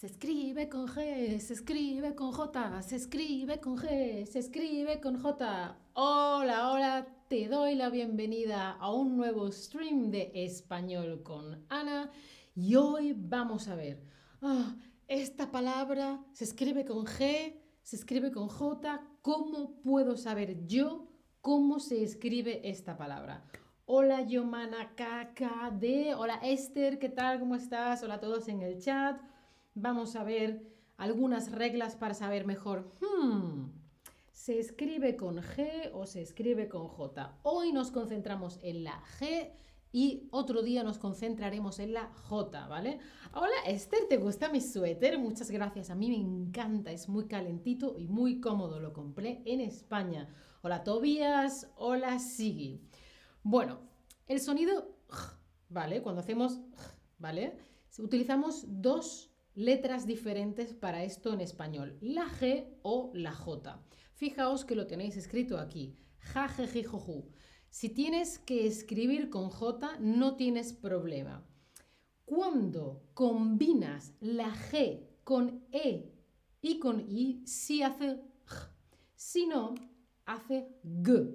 Se escribe con G, se escribe con J, se escribe con G, se escribe con J. Hola, hola, te doy la bienvenida a un nuevo stream de español con Ana y hoy vamos a ver, ah, esta palabra se escribe con G, se escribe con J, ¿cómo puedo saber yo cómo se escribe esta palabra? Hola Yomana KKD, hola Esther, ¿qué tal? ¿Cómo estás? Hola a todos en el chat. Vamos a ver algunas reglas para saber mejor. Hmm, ¿Se escribe con G o se escribe con J? Hoy nos concentramos en la G y otro día nos concentraremos en la J, ¿vale? Hola Esther, ¿te gusta mi suéter? Muchas gracias, a mí me encanta, es muy calentito y muy cómodo, lo compré en España. Hola Tobías, hola Sigi. Bueno, el sonido, ¿vale? Cuando hacemos, ¿vale? Utilizamos dos letras diferentes para esto en español, la G o la J. Fijaos que lo tenéis escrito aquí, ja, je, je, jo, Si tienes que escribir con J, no tienes problema. Cuando combinas la G con E y con I, sí hace J. Si no, hace G.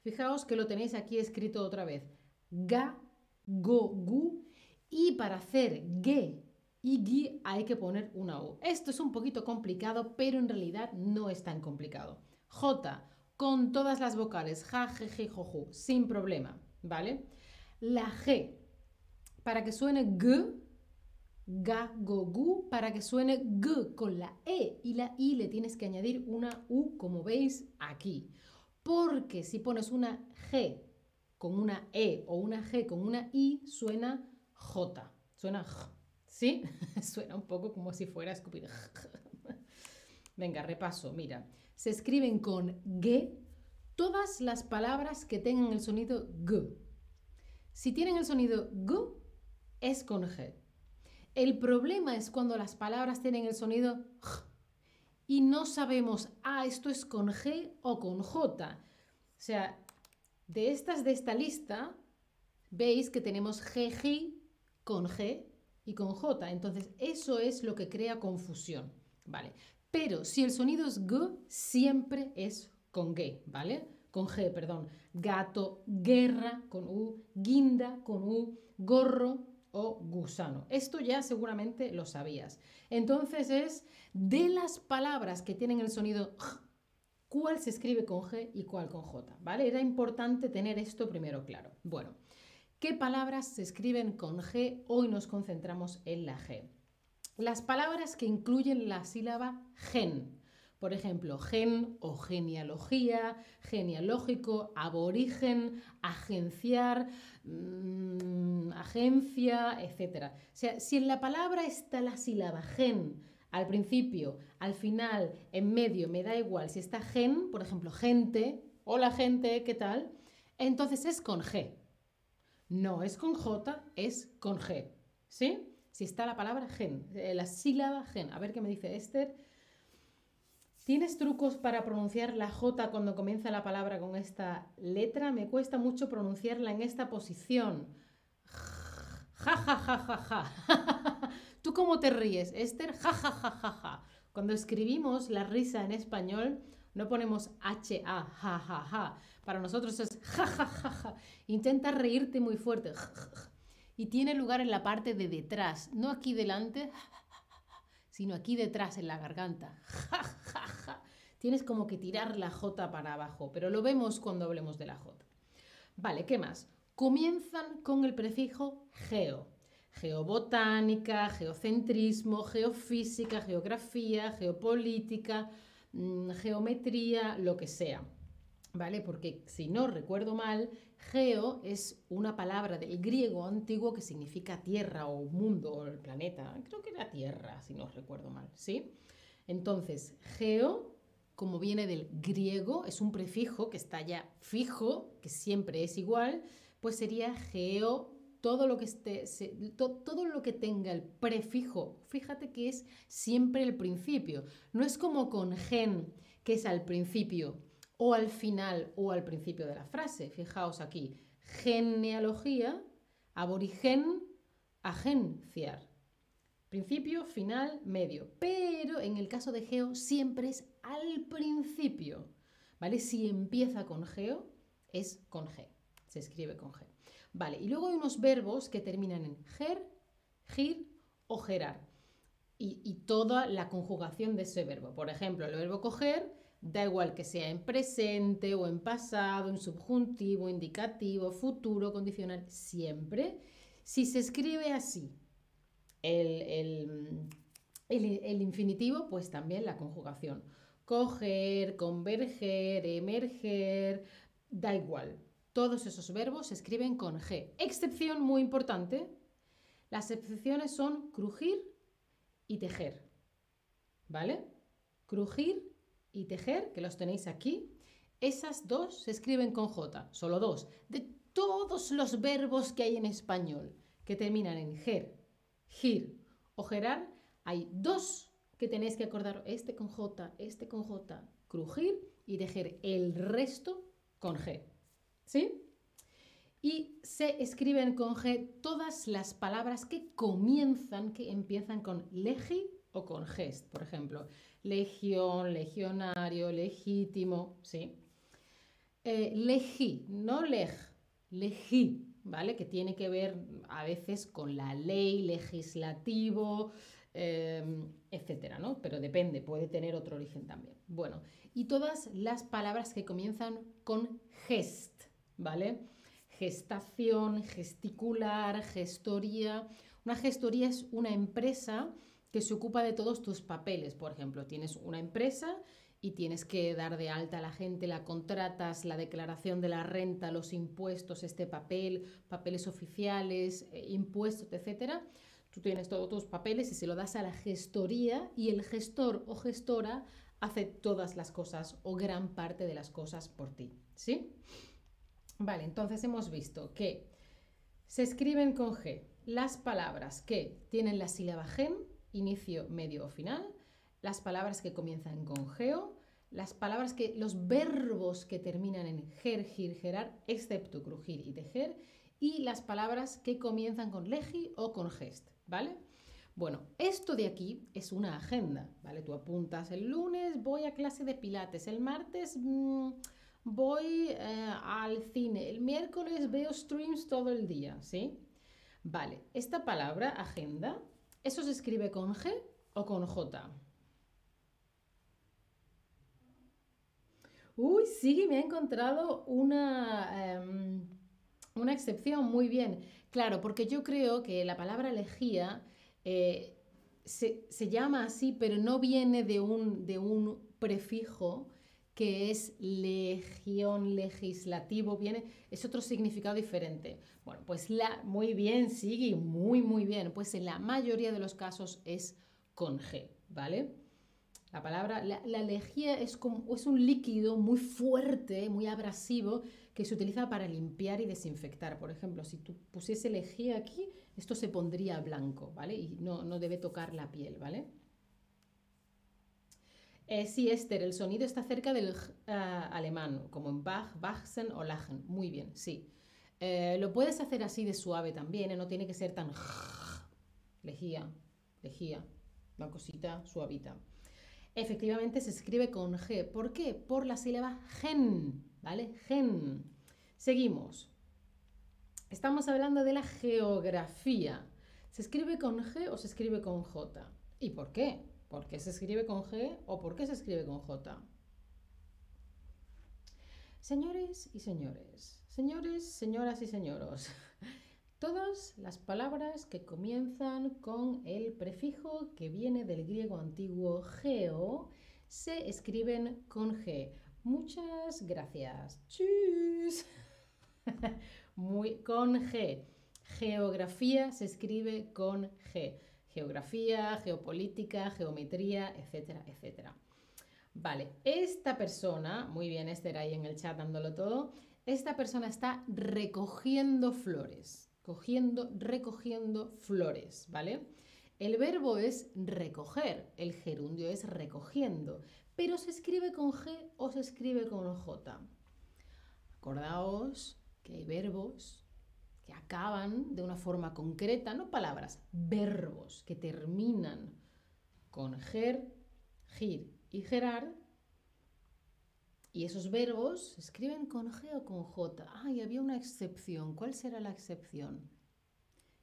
Fijaos que lo tenéis aquí escrito otra vez. Ga, go, gu. Y para hacer ge y gui hay que poner una U. Esto es un poquito complicado, pero en realidad no es tan complicado. J, con todas las vocales, ja, je, je, jo, ju, sin problema, ¿vale? La G, para que suene g, ga, go, gu, para que suene g con la E y la I le tienes que añadir una U, como veis aquí porque si pones una G con una E o una G con una I, suena J, suena J, ¿sí? suena un poco como si fuera a escupir. Venga, repaso, mira. Se escriben con G todas las palabras que tengan el sonido G. Si tienen el sonido G, es con G. El problema es cuando las palabras tienen el sonido J y no sabemos, ah, esto es con G o con J. O sea, de estas de esta lista, veis que tenemos GG con G y con J. Entonces, eso es lo que crea confusión, ¿vale? Pero si el sonido es G, siempre es con G, ¿vale? Con G, perdón. Gato, guerra con U, guinda con U, gorro o gusano. Esto ya seguramente lo sabías. Entonces es de las palabras que tienen el sonido cuál se escribe con G y cuál con J, ¿vale? Era importante tener esto primero claro. Bueno, ¿qué palabras se escriben con G? Hoy nos concentramos en la G. Las palabras que incluyen la sílaba gen. Por ejemplo, gen o genealogía, genealógico, aborigen, agenciar, mm, agencia, etc. O sea, si en la palabra está la sílaba gen al principio, al final, en medio, me da igual si está gen, por ejemplo, gente, hola gente, ¿qué tal? Entonces es con G. No es con J, es con G. ¿Sí? Si está la palabra gen, eh, la sílaba gen. A ver qué me dice Esther. ¿Tienes trucos para pronunciar la J cuando comienza la palabra con esta letra? Me cuesta mucho pronunciarla en esta posición. Ja, ja, ja, ja, ja. ¿Tú cómo te ríes, Esther? Ja, ja, ja, ja, ja. Cuando escribimos la risa en español, no ponemos H-A, ja, ja, ja. Para nosotros es ja, ja, ja. Intenta reírte muy fuerte. Y tiene lugar en la parte de detrás, no aquí delante, sino aquí detrás en la garganta. Tienes como que tirar la J para abajo, pero lo vemos cuando hablemos de la J. Vale, ¿qué más? Comienzan con el prefijo geo. Geobotánica, geocentrismo, geofísica, geografía, geopolítica, geometría, lo que sea. ¿Vale? Porque si no recuerdo mal, Geo es una palabra del griego antiguo que significa tierra o mundo o el planeta. Creo que era tierra, si no recuerdo mal, ¿sí? Entonces, geo, como viene del griego, es un prefijo que está ya fijo, que siempre es igual, pues sería geo, todo lo que, esté, todo lo que tenga el prefijo, fíjate que es siempre el principio. No es como con gen, que es al principio o al final o al principio de la frase. Fijaos aquí, genealogía, aborigen, agenciar. Principio, final, medio. Pero en el caso de geo siempre es al principio. ¿Vale? Si empieza con geo, es con G. Se escribe con G. Vale, y luego hay unos verbos que terminan en ger, gir o gerar. Y, toda la conjugación de ese verbo. Por ejemplo, el verbo coger da igual que sea en presente o en pasado, en subjuntivo, indicativo, futuro, condicional, siempre. Si se escribe así, el, el, infinitivo, pues también la conjugación. Coger, converger, emerger, da igual. Todos esos verbos se escriben con G. Excepción muy importante. Las excepciones son crujir y tejer. ¿Vale? Crujir y tejer, que los tenéis aquí. Esas dos se escriben con J, solo dos. De todos los verbos que hay en español que terminan en ger, gir o gerar, hay dos que tenéis que acordar, este con J, este con J, crujir y tejer el resto con G. ¿Sí? Y se escriben con G todas las palabras que comienzan, que empiezan con legi o con gest. Por ejemplo, legión, legionario, legítimo, ¿sí? Eh, legi, no leg, legi, ¿vale? Que tiene que ver a veces con la ley, legislativo, em, etcétera, ¿no? Pero depende, puede tener otro origen también. Bueno, y todas las palabras que comienzan con gest, ¿vale? Gestación, gesticular, gestoría. Una gestoría es una empresa que se ocupa de todos tus papeles. Por ejemplo, tienes una empresa y tienes que dar de alta a la gente, la contratas, la declaración de la renta, los impuestos, este papel, papeles oficiales, eh, impuestos, etcétera. Tú tienes todos tus papeles y se lo das a la gestoría y el gestor o gestora hace todas las cosas o gran parte de las cosas por ti, ¿sí? Vale, entonces hemos visto que se escriben con G las palabras que tienen la sílaba gen, inicio, medio o final, las palabras que comienzan con geo, las palabras que, los verbos que terminan en ger, gir, gerar, excepto crujir y tejer, y las palabras que comienzan con legi o con gest, ¿vale? Bueno, esto de aquí es una agenda, ¿vale? Tú apuntas el lunes, voy a clase de pilates, el martes mm, voy eh, al cine, el miércoles veo streams todo el día, ¿sí? Vale, esta palabra, agenda, ¿eso se escribe con G o con J? Uy, sí, me ha encontrado una, em, una excepción, muy bien. Claro, porque yo creo que la palabra elegía eh, se, llama así, pero no viene de un, de un prefijo que es legión, legislativo, viene, es otro significado diferente. Bueno, pues la, muy bien, sigue, muy, muy bien. Pues en la mayoría de los casos es con G, ¿vale? La palabra, la, lejía es, como, es un líquido muy fuerte, muy abrasivo, que se utiliza para limpiar y desinfectar. Por ejemplo, si tú pusiese lejía aquí, esto se pondría blanco, ¿vale? Y no, no debe tocar la piel, ¿vale? Eh, sí, Esther, el sonido está cerca del uh, alemán, como en Bach, Bachsen o Lachen. Muy bien, sí. Eh, lo puedes hacer así de suave también, ¿eh? no tiene que ser tan lejía, lejía, una cosita suavita efectivamente se escribe con G. ¿Por qué? Por la sílaba gen, ¿vale? Gen. Seguimos. Estamos hablando de la geografía. ¿Se escribe con G o se escribe con J? ¿Y por qué? ¿Por qué se escribe con G o por qué se escribe con J? Señores y señores, señores, señoras y señoros, Todas las palabras que comienzan con el prefijo que viene del griego antiguo geo se escriben con G. Muchas gracias. Tschüss. Muy, con G. Geografía se escribe con G. Geografía, geopolítica, geometría, etcétera, etcétera. Vale, esta persona, muy bien, Esther ahí en el chat dándolo todo, esta persona está recogiendo flores cogiendo, recogiendo flores, ¿vale? El verbo es recoger, el gerundio es recogiendo, pero se escribe con G o se escribe con J. Acordaos que hay verbos que acaban de una forma concreta, no palabras, verbos que terminan con ger, gir y gerar. Y esos verbos se escriben con G o con J. Ah, había una excepción. ¿Cuál será la excepción?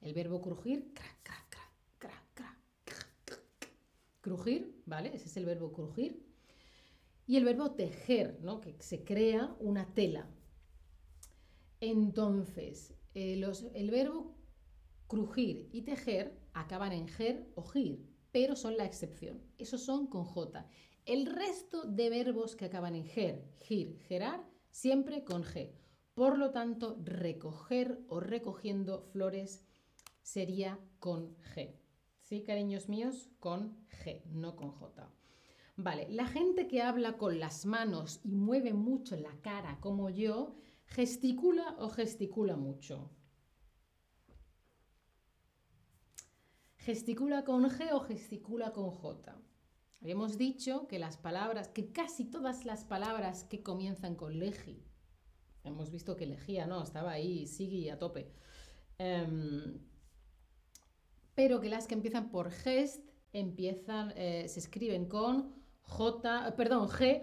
El verbo crujir, cra, cra, cra, cra, cra, crujir, ¿vale? Ese es el verbo crujir. Y el verbo tejer, ¿no? Que se crea una tela. Entonces, eh, el verbo crujir y tejer acaban en ger o gir, pero son la excepción. Esos son con J. El resto de verbos que acaban en ger, gir, gerar, siempre con G. Por lo tanto, recoger o recogiendo flores sería con G. ¿Sí, cariños míos? Con G, no con J. Vale, la gente que habla con las manos y mueve mucho la cara como yo, gesticula o gesticula mucho. ¿Gesticula con G o gesticula con J? Habíamos dicho que las palabras, que casi todas las palabras que comienzan con legi, hemos visto que legía, ¿no? Estaba ahí, sigue a tope. Em, pero que las que empiezan por gest empiezan, eh, se escriben con J, perdón, G,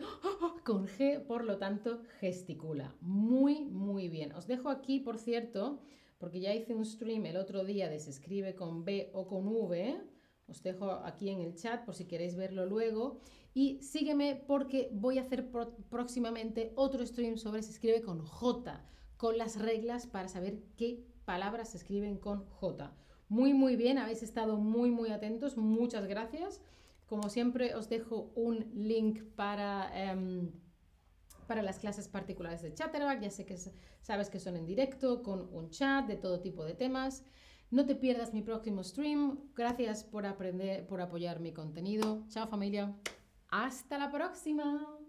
con G, por lo tanto, gesticula. Muy, muy bien. Os dejo aquí, por cierto, porque ya hice un stream el otro día de se escribe con B o con V. Os dejo aquí en el chat por si queréis verlo luego. Y sígueme porque voy a hacer próximamente otro stream sobre se escribe con J, con las reglas para saber qué palabras se escriben con J. Muy, muy bien, habéis estado muy, muy atentos. Muchas gracias. Como siempre, os dejo un link para, em, para las clases particulares de Chatterback. Ya sé que sabes que son en directo, con un chat de todo tipo de temas. No te pierdas mi próximo stream. Gracias por aprender, por apoyar mi contenido. Chao familia. Hasta la próxima.